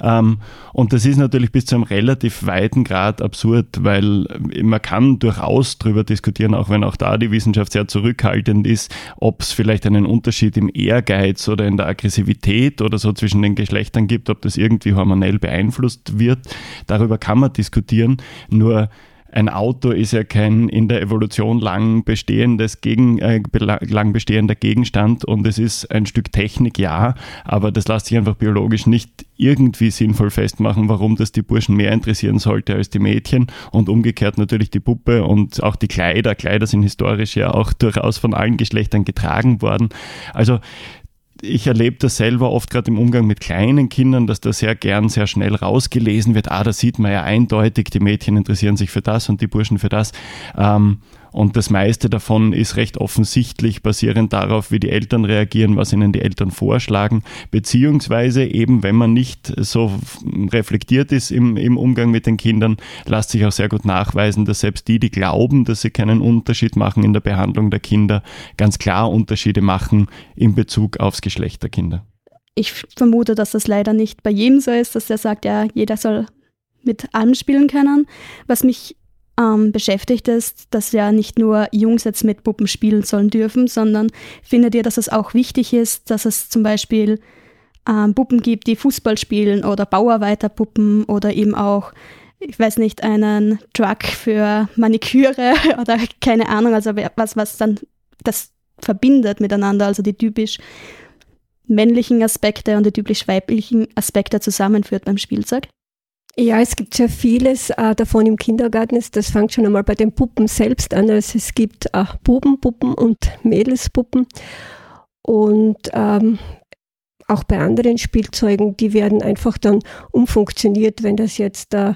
Ähm, und das ist natürlich bis zu einem relativ weiten Grad absurd, weil man kann durchaus darüber diskutieren, auch wenn auch da die Wissenschaft sehr zurückhaltend ist, ob es vielleicht einen Unterschied im Ehrgeiz oder in der Aggressivität oder so zwischen den Geschlechtern gibt, ob das irgendwie hormonell beeinflusst wird. Darüber kann man diskutieren. Nur nur ein Auto ist ja kein in der Evolution lang bestehendes Gegen, äh, lang bestehender Gegenstand und es ist ein Stück Technik, ja, aber das lässt sich einfach biologisch nicht irgendwie sinnvoll festmachen, warum das die Burschen mehr interessieren sollte als die Mädchen und umgekehrt natürlich die Puppe und auch die Kleider. Kleider sind historisch ja auch durchaus von allen Geschlechtern getragen worden. Also ich erlebe das selber oft gerade im Umgang mit kleinen Kindern, dass da sehr gern sehr schnell rausgelesen wird. Ah, da sieht man ja eindeutig, die Mädchen interessieren sich für das und die Burschen für das. Ähm, und das meiste davon ist recht offensichtlich basierend darauf, wie die Eltern reagieren, was ihnen die Eltern vorschlagen, beziehungsweise eben, wenn man nicht so reflektiert ist im, im Umgang mit den Kindern, lässt sich auch sehr gut nachweisen, dass selbst die, die glauben, dass sie keinen Unterschied machen in der Behandlung der Kinder, ganz klar Unterschiede machen in Bezug aufs Geschlecht der Kinder. Ich vermute, dass das leider nicht bei jedem so ist, dass er sagt, ja, jeder soll mit allem spielen können. Was mich ähm, beschäftigt ist, dass ja nicht nur Jungs jetzt mit Puppen spielen sollen dürfen, sondern findet ihr, dass es auch wichtig ist, dass es zum Beispiel ähm, Puppen gibt, die Fußball spielen oder Bauarbeiterpuppen oder eben auch, ich weiß nicht, einen Truck für Maniküre oder keine Ahnung, also was, was dann das verbindet miteinander, also die typisch männlichen Aspekte und die typisch weiblichen Aspekte zusammenführt beim Spielzeug? Ja, es gibt sehr vieles äh, davon im Kindergarten. Das fängt schon einmal bei den Puppen selbst an. Also es gibt äh, Bubenpuppen und Mädelspuppen. Und ähm, auch bei anderen Spielzeugen, die werden einfach dann umfunktioniert, wenn das jetzt äh,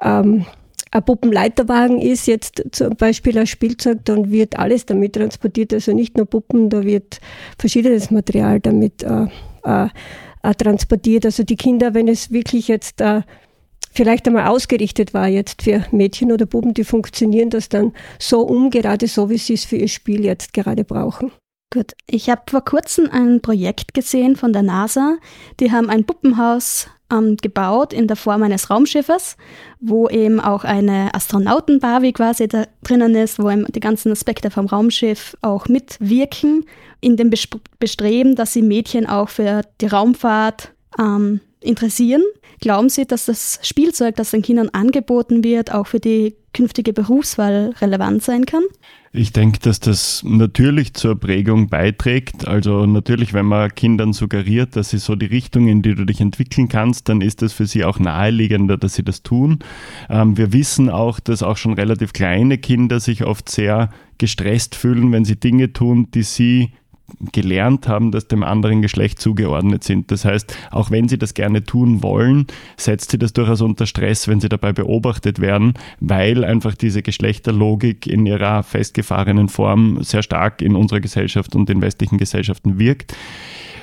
ähm, ein Puppenleiterwagen ist, jetzt zum Beispiel ein Spielzeug, dann wird alles damit transportiert. Also nicht nur Puppen, da wird verschiedenes Material damit äh, äh, äh transportiert. Also die Kinder, wenn es wirklich jetzt äh, vielleicht einmal ausgerichtet war jetzt für Mädchen oder Buben, die funktionieren das dann so um, gerade so, wie sie es für ihr Spiel jetzt gerade brauchen. Gut, ich habe vor kurzem ein Projekt gesehen von der NASA. Die haben ein Puppenhaus ähm, gebaut in der Form eines Raumschiffes, wo eben auch eine Astronautenbarbie quasi da drinnen ist, wo eben die ganzen Aspekte vom Raumschiff auch mitwirken, in dem Bestreben, dass sie Mädchen auch für die Raumfahrt ähm, interessieren. Glauben Sie, dass das Spielzeug, das den Kindern angeboten wird, auch für die künftige Berufswahl relevant sein kann? Ich denke, dass das natürlich zur Prägung beiträgt. Also natürlich, wenn man Kindern suggeriert, dass sie so die Richtung, in die du dich entwickeln kannst, dann ist das für sie auch naheliegender, dass sie das tun. Ähm, wir wissen auch, dass auch schon relativ kleine Kinder sich oft sehr gestresst fühlen, wenn sie Dinge tun, die sie gelernt haben, dass dem anderen Geschlecht zugeordnet sind. Das heißt, auch wenn sie das gerne tun wollen, setzt sie das durchaus unter Stress, wenn sie dabei beobachtet werden, weil einfach diese Geschlechterlogik in ihrer festgefahrenen Form sehr stark in unserer Gesellschaft und in westlichen Gesellschaften wirkt.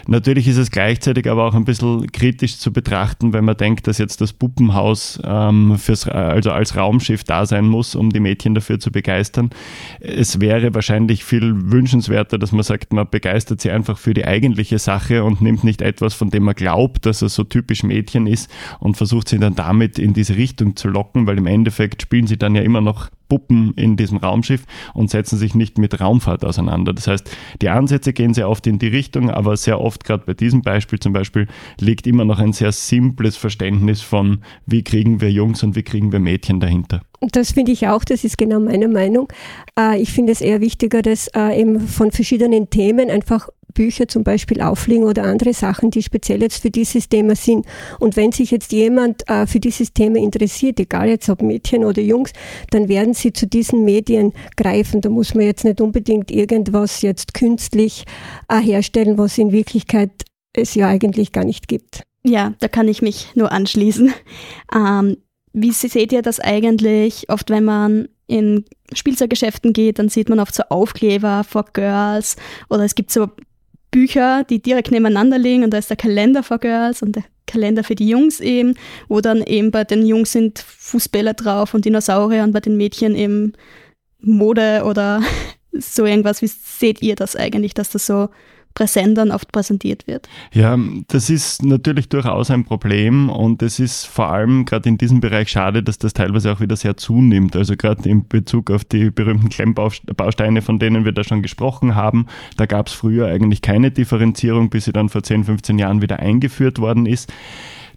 Natürlich ist es gleichzeitig aber auch ein bisschen kritisch zu betrachten, wenn man denkt, dass jetzt das Puppenhaus ähm, fürs, also als Raumschiff da sein muss, um die Mädchen dafür zu begeistern. Es wäre wahrscheinlich viel wünschenswerter, dass man sagt, man begeistert sie einfach für die eigentliche Sache und nimmt nicht etwas, von dem man glaubt, dass es so typisch Mädchen ist und versucht sie dann damit in diese Richtung zu locken, weil im Endeffekt spielen sie dann ja immer noch Puppen in diesem Raumschiff und setzen sich nicht mit Raumfahrt auseinander. Das heißt, die Ansätze gehen sehr oft in die Richtung, aber sehr oft, gerade bei diesem Beispiel zum Beispiel, liegt immer noch ein sehr simples Verständnis von, wie kriegen wir Jungs und wie kriegen wir Mädchen dahinter. Das finde ich auch, das ist genau meine Meinung. Äh, ich finde es eher wichtiger, dass äh, eben von verschiedenen Themen einfach Bücher zum Beispiel aufliegen oder andere Sachen, die speziell jetzt für dieses Thema sind. Und wenn sich jetzt jemand äh, für dieses Thema interessiert, egal jetzt ob Mädchen oder Jungs, dann werden sie zu diesen Medien greifen. Da muss man jetzt nicht unbedingt irgendwas jetzt künstlich herstellen, was in Wirklichkeit es ja eigentlich gar nicht gibt. Ja, da kann ich mich nur anschließen. Ähm, wie seht ihr das eigentlich? Oft, wenn man in Spielzeuggeschäften geht, dann sieht man oft so Aufkleber for Girls oder es gibt so Bücher, die direkt nebeneinander liegen und da ist der Kalender for Girls und der Kalender für die Jungs eben, wo dann eben bei den Jungs sind Fußbälle drauf und Dinosaurier und bei den Mädchen eben Mode oder so irgendwas. Wie seht ihr das eigentlich, dass das so präsent dann oft präsentiert wird. Ja, das ist natürlich durchaus ein Problem und es ist vor allem gerade in diesem Bereich schade, dass das teilweise auch wieder sehr zunimmt. Also gerade in Bezug auf die berühmten Klemmbausteine, von denen wir da schon gesprochen haben, da gab es früher eigentlich keine Differenzierung, bis sie dann vor 10, 15 Jahren wieder eingeführt worden ist.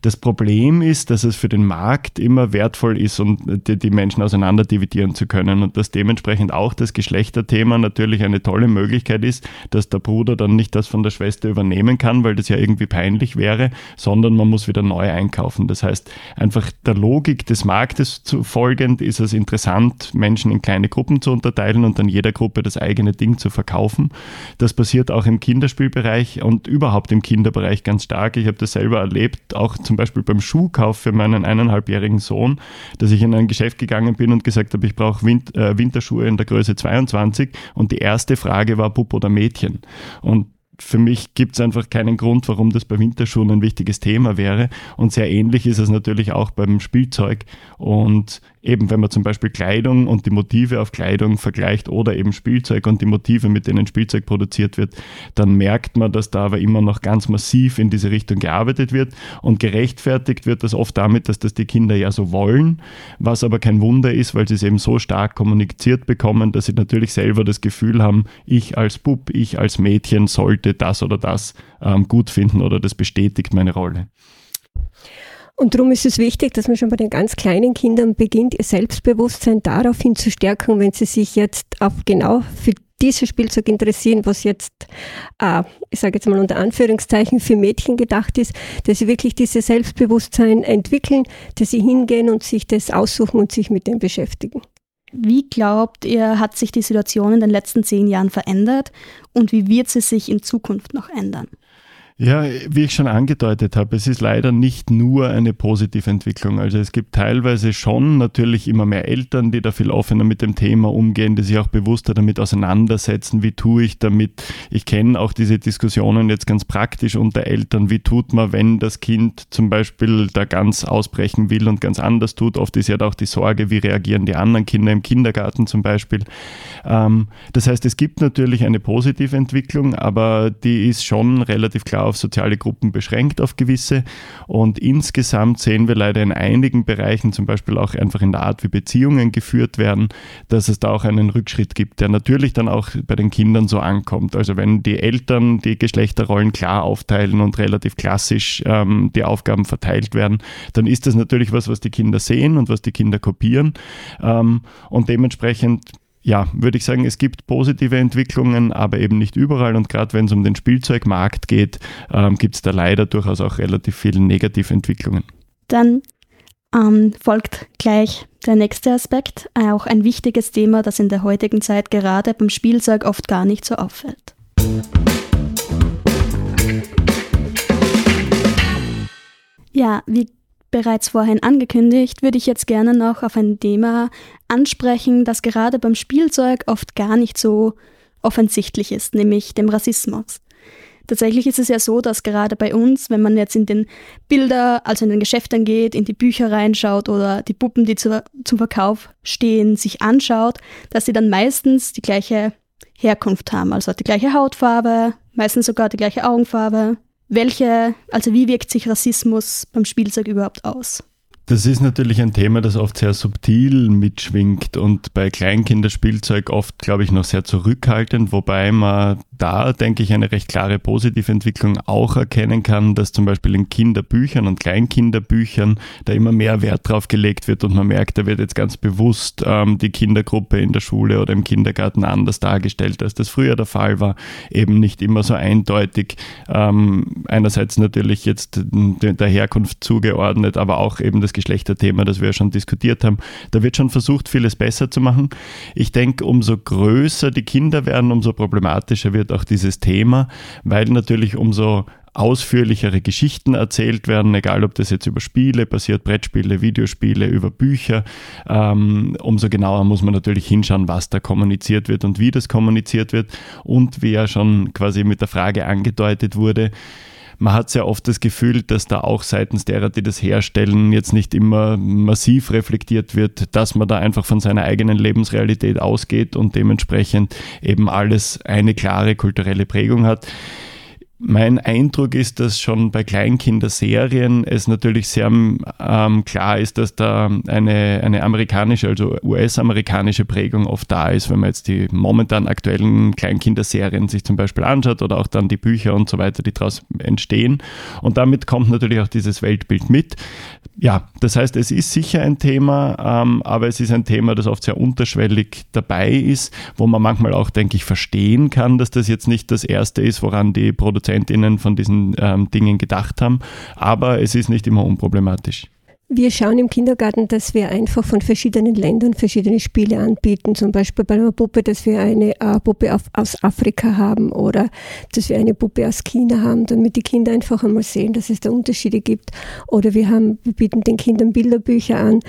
Das Problem ist, dass es für den Markt immer wertvoll ist, um die, die Menschen auseinander dividieren zu können und dass dementsprechend auch das Geschlechterthema natürlich eine tolle Möglichkeit ist, dass der Bruder dann nicht das von der Schwester übernehmen kann, weil das ja irgendwie peinlich wäre, sondern man muss wieder neu einkaufen. Das heißt, einfach der Logik des Marktes zu folgend ist es interessant, Menschen in kleine Gruppen zu unterteilen und dann jeder Gruppe das eigene Ding zu verkaufen. Das passiert auch im Kinderspielbereich und überhaupt im Kinderbereich ganz stark. Ich habe das selber erlebt, auch zum zum Beispiel beim Schuhkauf für meinen eineinhalbjährigen Sohn, dass ich in ein Geschäft gegangen bin und gesagt habe, ich brauche Wind, äh, Winterschuhe in der Größe 22 und die erste Frage war Bub oder Mädchen. Und für mich gibt es einfach keinen Grund, warum das bei Winterschuhen ein wichtiges Thema wäre. Und sehr ähnlich ist es natürlich auch beim Spielzeug. Und eben, wenn man zum Beispiel Kleidung und die Motive auf Kleidung vergleicht oder eben Spielzeug und die Motive, mit denen Spielzeug produziert wird, dann merkt man, dass da aber immer noch ganz massiv in diese Richtung gearbeitet wird. Und gerechtfertigt wird das oft damit, dass das die Kinder ja so wollen, was aber kein Wunder ist, weil sie es eben so stark kommuniziert bekommen, dass sie natürlich selber das Gefühl haben, ich als Bub, ich als Mädchen sollte das oder das ähm, gut finden oder das bestätigt meine Rolle. Und darum ist es wichtig, dass man schon bei den ganz kleinen Kindern beginnt, ihr Selbstbewusstsein daraufhin zu stärken, wenn sie sich jetzt auf genau für dieses Spielzeug interessieren, was jetzt, äh, ich sage jetzt mal unter Anführungszeichen, für Mädchen gedacht ist, dass sie wirklich dieses Selbstbewusstsein entwickeln, dass sie hingehen und sich das aussuchen und sich mit dem beschäftigen. Wie glaubt ihr, hat sich die Situation in den letzten zehn Jahren verändert und wie wird sie sich in Zukunft noch ändern? Ja, wie ich schon angedeutet habe, es ist leider nicht nur eine positive Entwicklung. Also es gibt teilweise schon natürlich immer mehr Eltern, die da viel offener mit dem Thema umgehen, die sich auch bewusster damit auseinandersetzen, wie tue ich damit. Ich kenne auch diese Diskussionen jetzt ganz praktisch unter Eltern, wie tut man, wenn das Kind zum Beispiel da ganz ausbrechen will und ganz anders tut. Oft ist ja da auch die Sorge, wie reagieren die anderen Kinder im Kindergarten zum Beispiel. Ähm, das heißt, es gibt natürlich eine positive Entwicklung, aber die ist schon relativ klar auf soziale Gruppen beschränkt, auf gewisse. Und insgesamt sehen wir leider in einigen Bereichen, zum Beispiel auch einfach in der Art, wie Beziehungen geführt werden, dass es da auch einen Rückschritt gibt, der natürlich dann auch bei den Kindern so ankommt. Also wenn die Eltern die Geschlechterrollen klar aufteilen und relativ klassisch ähm, die Aufgaben verteilt werden, dann ist das natürlich was, was die Kinder sehen und was die Kinder kopieren. Ähm, und dementsprechend ja, würde ich sagen, es gibt positive Entwicklungen, aber eben nicht überall. Und gerade wenn es um den Spielzeugmarkt geht, ähm, gibt es da leider durchaus auch relativ viele negative Entwicklungen. Dann ähm, folgt gleich der nächste Aspekt, auch ein wichtiges Thema, das in der heutigen Zeit gerade beim Spielzeug oft gar nicht so auffällt. Ja, wie bereits vorhin angekündigt, würde ich jetzt gerne noch auf ein Thema ansprechen, das gerade beim Spielzeug oft gar nicht so offensichtlich ist, nämlich dem Rassismus. Tatsächlich ist es ja so, dass gerade bei uns, wenn man jetzt in den Bilder, also in den Geschäften geht, in die Bücher reinschaut oder die Puppen, die zu, zum Verkauf stehen, sich anschaut, dass sie dann meistens die gleiche Herkunft haben, also die gleiche Hautfarbe, meistens sogar die gleiche Augenfarbe, welche, also wie wirkt sich Rassismus beim Spielzeug überhaupt aus? Das ist natürlich ein Thema, das oft sehr subtil mitschwingt und bei Kleinkinderspielzeug oft, glaube ich, noch sehr zurückhaltend, wobei man da, denke ich, eine recht klare positive Entwicklung auch erkennen kann, dass zum Beispiel in Kinderbüchern und Kleinkinderbüchern da immer mehr Wert drauf gelegt wird und man merkt, da wird jetzt ganz bewusst ähm, die Kindergruppe in der Schule oder im Kindergarten anders dargestellt, als das früher der Fall war. Eben nicht immer so eindeutig, ähm, einerseits natürlich jetzt der Herkunft zugeordnet, aber auch eben das Geschlechterthema, das wir schon diskutiert haben. Da wird schon versucht, vieles besser zu machen. Ich denke, umso größer die Kinder werden, umso problematischer wird auch dieses Thema, weil natürlich umso ausführlichere Geschichten erzählt werden, egal ob das jetzt über Spiele passiert, Brettspiele, Videospiele, über Bücher. Ähm, umso genauer muss man natürlich hinschauen, was da kommuniziert wird und wie das kommuniziert wird. Und wie ja schon quasi mit der Frage angedeutet wurde, man hat sehr oft das Gefühl, dass da auch seitens derer, die das herstellen, jetzt nicht immer massiv reflektiert wird, dass man da einfach von seiner eigenen Lebensrealität ausgeht und dementsprechend eben alles eine klare kulturelle Prägung hat. Mein Eindruck ist, dass schon bei Kleinkinderserien es natürlich sehr ähm, klar ist, dass da eine, eine amerikanische, also US-amerikanische Prägung oft da ist, wenn man jetzt die momentan aktuellen Kleinkinderserien sich zum Beispiel anschaut oder auch dann die Bücher und so weiter, die daraus entstehen. Und damit kommt natürlich auch dieses Weltbild mit. Ja, das heißt, es ist sicher ein Thema, ähm, aber es ist ein Thema, das oft sehr unterschwellig dabei ist, wo man manchmal auch, denke ich, verstehen kann, dass das jetzt nicht das Erste ist, woran die ProduzentInnen von diesen ähm, Dingen gedacht haben. Aber es ist nicht immer unproblematisch. Wir schauen im Kindergarten, dass wir einfach von verschiedenen Ländern verschiedene Spiele anbieten. Zum Beispiel bei einer Puppe, dass wir eine äh, Puppe auf, aus Afrika haben oder dass wir eine Puppe aus China haben, damit die Kinder einfach einmal sehen, dass es da Unterschiede gibt. Oder wir haben, wir bieten den Kindern Bilderbücher an,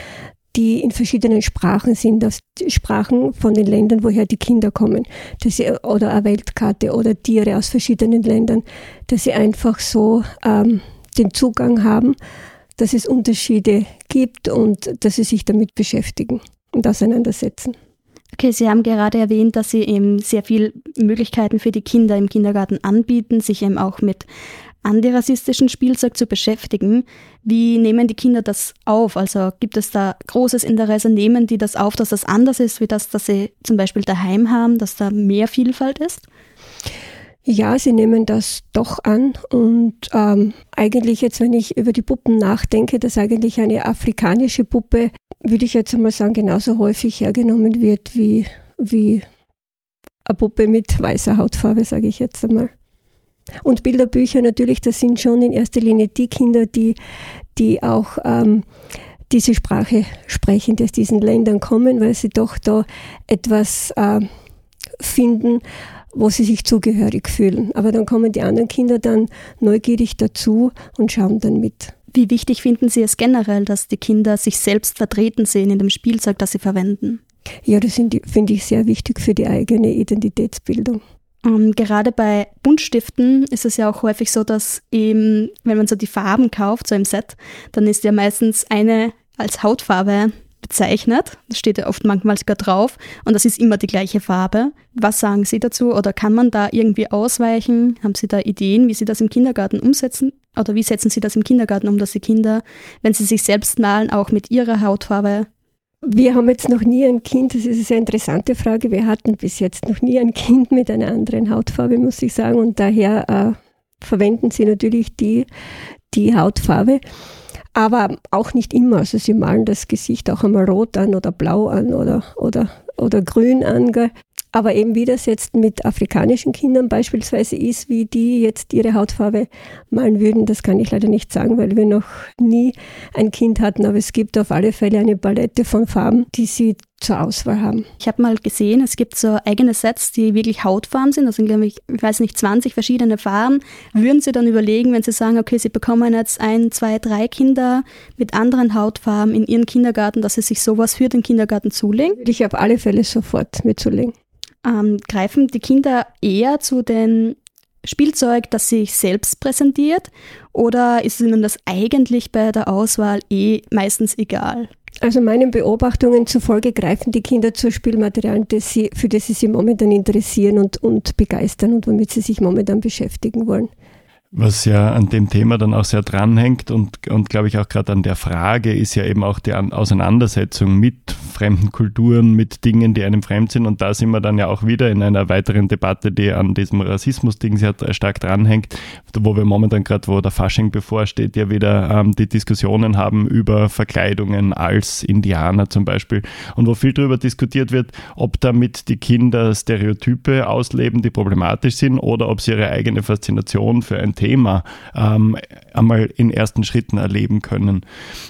die in verschiedenen Sprachen sind, aus Sprachen von den Ländern, woher die Kinder kommen, dass sie, oder eine Weltkarte oder Tiere aus verschiedenen Ländern, dass sie einfach so ähm, den Zugang haben, dass es Unterschiede gibt und dass sie sich damit beschäftigen und auseinandersetzen. Okay, Sie haben gerade erwähnt, dass Sie eben sehr viele Möglichkeiten für die Kinder im Kindergarten anbieten, sich eben auch mit antirassistischen Spielzeug zu beschäftigen. Wie nehmen die Kinder das auf? Also gibt es da großes Interesse? Nehmen die das auf, dass das anders ist, wie das, dass sie zum Beispiel daheim haben, dass da mehr Vielfalt ist? Ja, sie nehmen das doch an und ähm, eigentlich jetzt, wenn ich über die Puppen nachdenke, dass eigentlich eine afrikanische Puppe, würde ich jetzt einmal sagen, genauso häufig hergenommen wird wie, wie eine Puppe mit weißer Hautfarbe, sage ich jetzt einmal. Und Bilderbücher natürlich, das sind schon in erster Linie die Kinder, die, die auch ähm, diese Sprache sprechen, die aus diesen Ländern kommen, weil sie doch da etwas äh, finden, wo sie sich zugehörig fühlen. Aber dann kommen die anderen Kinder dann neugierig dazu und schauen dann mit. Wie wichtig finden Sie es generell, dass die Kinder sich selbst vertreten sehen in dem Spielzeug, das sie verwenden? Ja, das finde ich sehr wichtig für die eigene Identitätsbildung. Ähm, gerade bei Buntstiften ist es ja auch häufig so, dass eben, wenn man so die Farben kauft, so im Set, dann ist ja meistens eine als Hautfarbe bezeichnet. Das steht ja oft manchmal sogar drauf und das ist immer die gleiche Farbe. Was sagen Sie dazu oder kann man da irgendwie ausweichen? Haben Sie da Ideen, wie Sie das im Kindergarten umsetzen oder wie setzen Sie das im Kindergarten um, dass die Kinder, wenn sie sich selbst malen, auch mit ihrer Hautfarbe wir haben jetzt noch nie ein Kind, das ist eine sehr interessante Frage. Wir hatten bis jetzt noch nie ein Kind mit einer anderen Hautfarbe, muss ich sagen. Und daher äh, verwenden sie natürlich die, die Hautfarbe. Aber auch nicht immer. Also sie malen das Gesicht auch einmal rot an oder blau an oder, oder, oder grün an. Aber eben wie das jetzt mit afrikanischen Kindern beispielsweise ist, wie die jetzt ihre Hautfarbe malen würden, das kann ich leider nicht sagen, weil wir noch nie ein Kind hatten. Aber es gibt auf alle Fälle eine Palette von Farben, die sie zur Auswahl haben. Ich habe mal gesehen, es gibt so eigene Sets, die wirklich Hautfarben sind. Das sind, glaube ich, ich weiß nicht, 20 verschiedene Farben. Würden Sie dann überlegen, wenn Sie sagen, okay, Sie bekommen jetzt ein, zwei, drei Kinder mit anderen Hautfarben in Ihren Kindergarten, dass Sie sich sowas für den Kindergarten zulegen? Ich auf alle Fälle sofort mitzulegen. Ähm, greifen die Kinder eher zu den Spielzeug, das sich selbst präsentiert, oder ist ihnen das eigentlich bei der Auswahl eh meistens egal? Also meinen Beobachtungen zufolge greifen die Kinder zu Spielmaterialien, sie, für das sie sich momentan interessieren und, und begeistern und womit sie sich momentan beschäftigen wollen. Was ja an dem Thema dann auch sehr dranhängt und, und glaube ich auch gerade an der Frage ist ja eben auch die Auseinandersetzung mit fremden Kulturen, mit Dingen, die einem fremd sind. Und da sind wir dann ja auch wieder in einer weiteren Debatte, die an diesem Rassismus-Ding sehr stark dranhängt, wo wir momentan gerade, wo der Fasching bevorsteht, ja wieder ähm, die Diskussionen haben über Verkleidungen als Indianer zum Beispiel und wo viel darüber diskutiert wird, ob damit die Kinder Stereotype ausleben, die problematisch sind oder ob sie ihre eigene Faszination für ein Thema Thema ähm, einmal in ersten Schritten erleben können.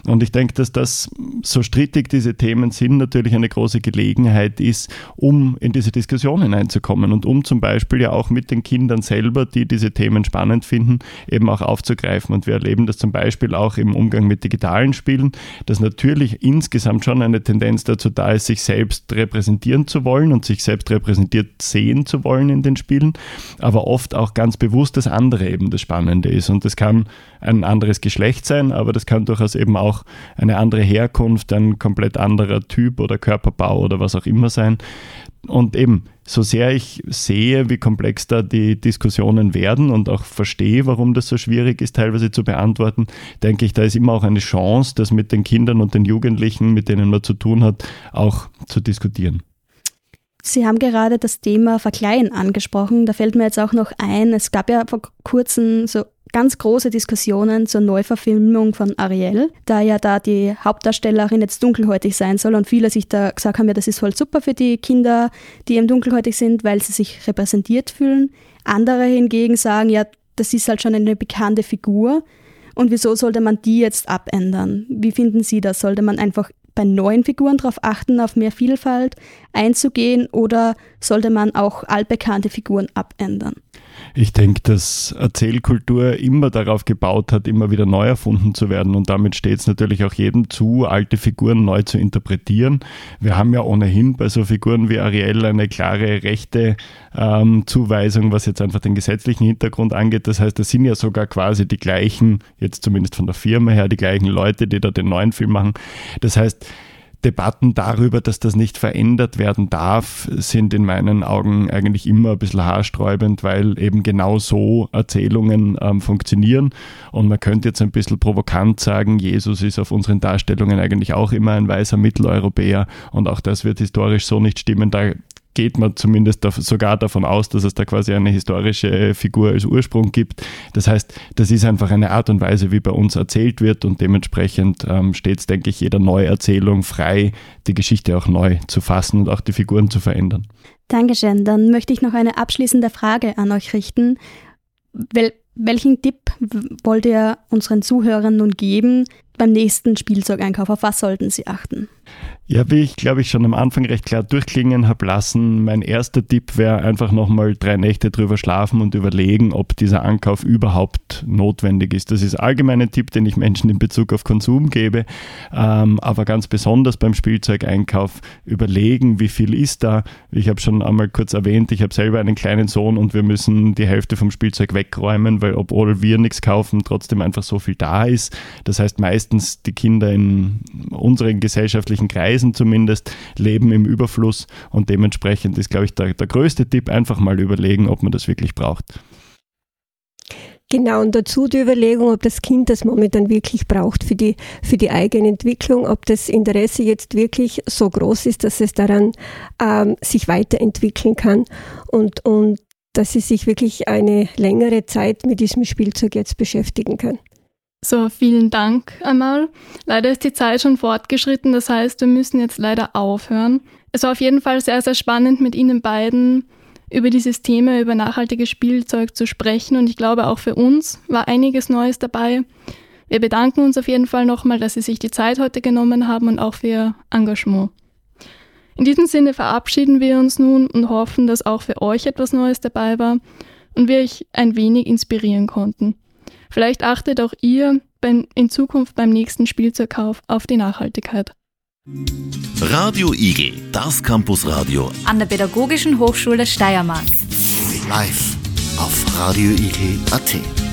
Und ich denke, dass das, so strittig diese Themen sind, natürlich eine große Gelegenheit ist, um in diese Diskussion hineinzukommen und um zum Beispiel ja auch mit den Kindern selber, die diese Themen spannend finden, eben auch aufzugreifen. Und wir erleben das zum Beispiel auch im Umgang mit digitalen Spielen, dass natürlich insgesamt schon eine Tendenz dazu da ist, sich selbst repräsentieren zu wollen und sich selbst repräsentiert sehen zu wollen in den Spielen, aber oft auch ganz bewusst das andere eben das Spannende ist. Und das kann ein anderes Geschlecht sein, aber das kann durchaus eben auch eine andere Herkunft, ein komplett anderer Typ oder Körperbau oder was auch immer sein. Und eben, so sehr ich sehe, wie komplex da die Diskussionen werden und auch verstehe, warum das so schwierig ist, teilweise zu beantworten, denke ich, da ist immer auch eine Chance, das mit den Kindern und den Jugendlichen, mit denen man zu tun hat, auch zu diskutieren. Sie haben gerade das Thema Verkleiden angesprochen. Da fällt mir jetzt auch noch ein, es gab ja vor kurzem so ganz große Diskussionen zur Neuverfilmung von Ariel, da ja da die Hauptdarstellerin jetzt dunkelhäutig sein soll und viele sich da gesagt haben, ja, das ist voll super für die Kinder, die eben dunkelhäutig sind, weil sie sich repräsentiert fühlen. Andere hingegen sagen, ja, das ist halt schon eine bekannte Figur und wieso sollte man die jetzt abändern? Wie finden Sie das? Sollte man einfach bei neuen Figuren darauf achten, auf mehr Vielfalt einzugehen oder sollte man auch altbekannte Figuren abändern? Ich denke, dass Erzählkultur immer darauf gebaut hat, immer wieder neu erfunden zu werden. Und damit steht es natürlich auch jedem zu, alte Figuren neu zu interpretieren. Wir haben ja ohnehin bei so Figuren wie Ariel eine klare rechte ähm, Zuweisung, was jetzt einfach den gesetzlichen Hintergrund angeht. Das heißt, es sind ja sogar quasi die gleichen, jetzt zumindest von der Firma her, die gleichen Leute, die da den neuen Film machen. Das heißt, Debatten darüber, dass das nicht verändert werden darf, sind in meinen Augen eigentlich immer ein bisschen haarsträubend, weil eben genau so Erzählungen ähm, funktionieren. Und man könnte jetzt ein bisschen provokant sagen, Jesus ist auf unseren Darstellungen eigentlich auch immer ein weißer Mitteleuropäer und auch das wird historisch so nicht stimmen. Da geht man zumindest sogar davon aus, dass es da quasi eine historische Figur als Ursprung gibt. Das heißt, das ist einfach eine Art und Weise, wie bei uns erzählt wird und dementsprechend ähm, steht es, denke ich, jeder Neuerzählung frei, die Geschichte auch neu zu fassen und auch die Figuren zu verändern. Dankeschön. Dann möchte ich noch eine abschließende Frage an euch richten. Wel welchen Tipp wollt ihr unseren Zuhörern nun geben beim nächsten Spielzeugeinkauf? Auf was sollten sie achten? Ja, wie ich glaube ich schon am Anfang recht klar durchklingen habe lassen, mein erster Tipp wäre einfach nochmal drei Nächte drüber schlafen und überlegen, ob dieser Ankauf überhaupt notwendig ist. Das ist allgemein ein Tipp, den ich Menschen in Bezug auf Konsum gebe, ähm, aber ganz besonders beim Spielzeugeinkauf überlegen, wie viel ist da. Ich habe schon einmal kurz erwähnt, ich habe selber einen kleinen Sohn und wir müssen die Hälfte vom Spielzeug wegräumen, weil obwohl wir nichts kaufen, trotzdem einfach so viel da ist. Das heißt meistens die Kinder in unseren gesellschaftlichen Kreisen zumindest, leben im Überfluss und dementsprechend ist, glaube ich, der, der größte Tipp, einfach mal überlegen, ob man das wirklich braucht. Genau, und dazu die Überlegung, ob das Kind das momentan wirklich braucht für die, für die eigene Entwicklung, ob das Interesse jetzt wirklich so groß ist, dass es daran ähm, sich weiterentwickeln kann und, und dass es sich wirklich eine längere Zeit mit diesem Spielzeug jetzt beschäftigen kann. So, vielen Dank einmal. Leider ist die Zeit schon fortgeschritten, das heißt, wir müssen jetzt leider aufhören. Es war auf jeden Fall sehr, sehr spannend, mit Ihnen beiden über dieses Thema, über nachhaltiges Spielzeug zu sprechen und ich glaube, auch für uns war einiges Neues dabei. Wir bedanken uns auf jeden Fall nochmal, dass Sie sich die Zeit heute genommen haben und auch für Ihr Engagement. In diesem Sinne verabschieden wir uns nun und hoffen, dass auch für euch etwas Neues dabei war und wir euch ein wenig inspirieren konnten. Vielleicht achtet auch ihr in Zukunft beim nächsten Spielzeugkauf auf die Nachhaltigkeit. Radio Igel, das Campusradio an der Pädagogischen Hochschule Steiermark. Live auf radioigel.at.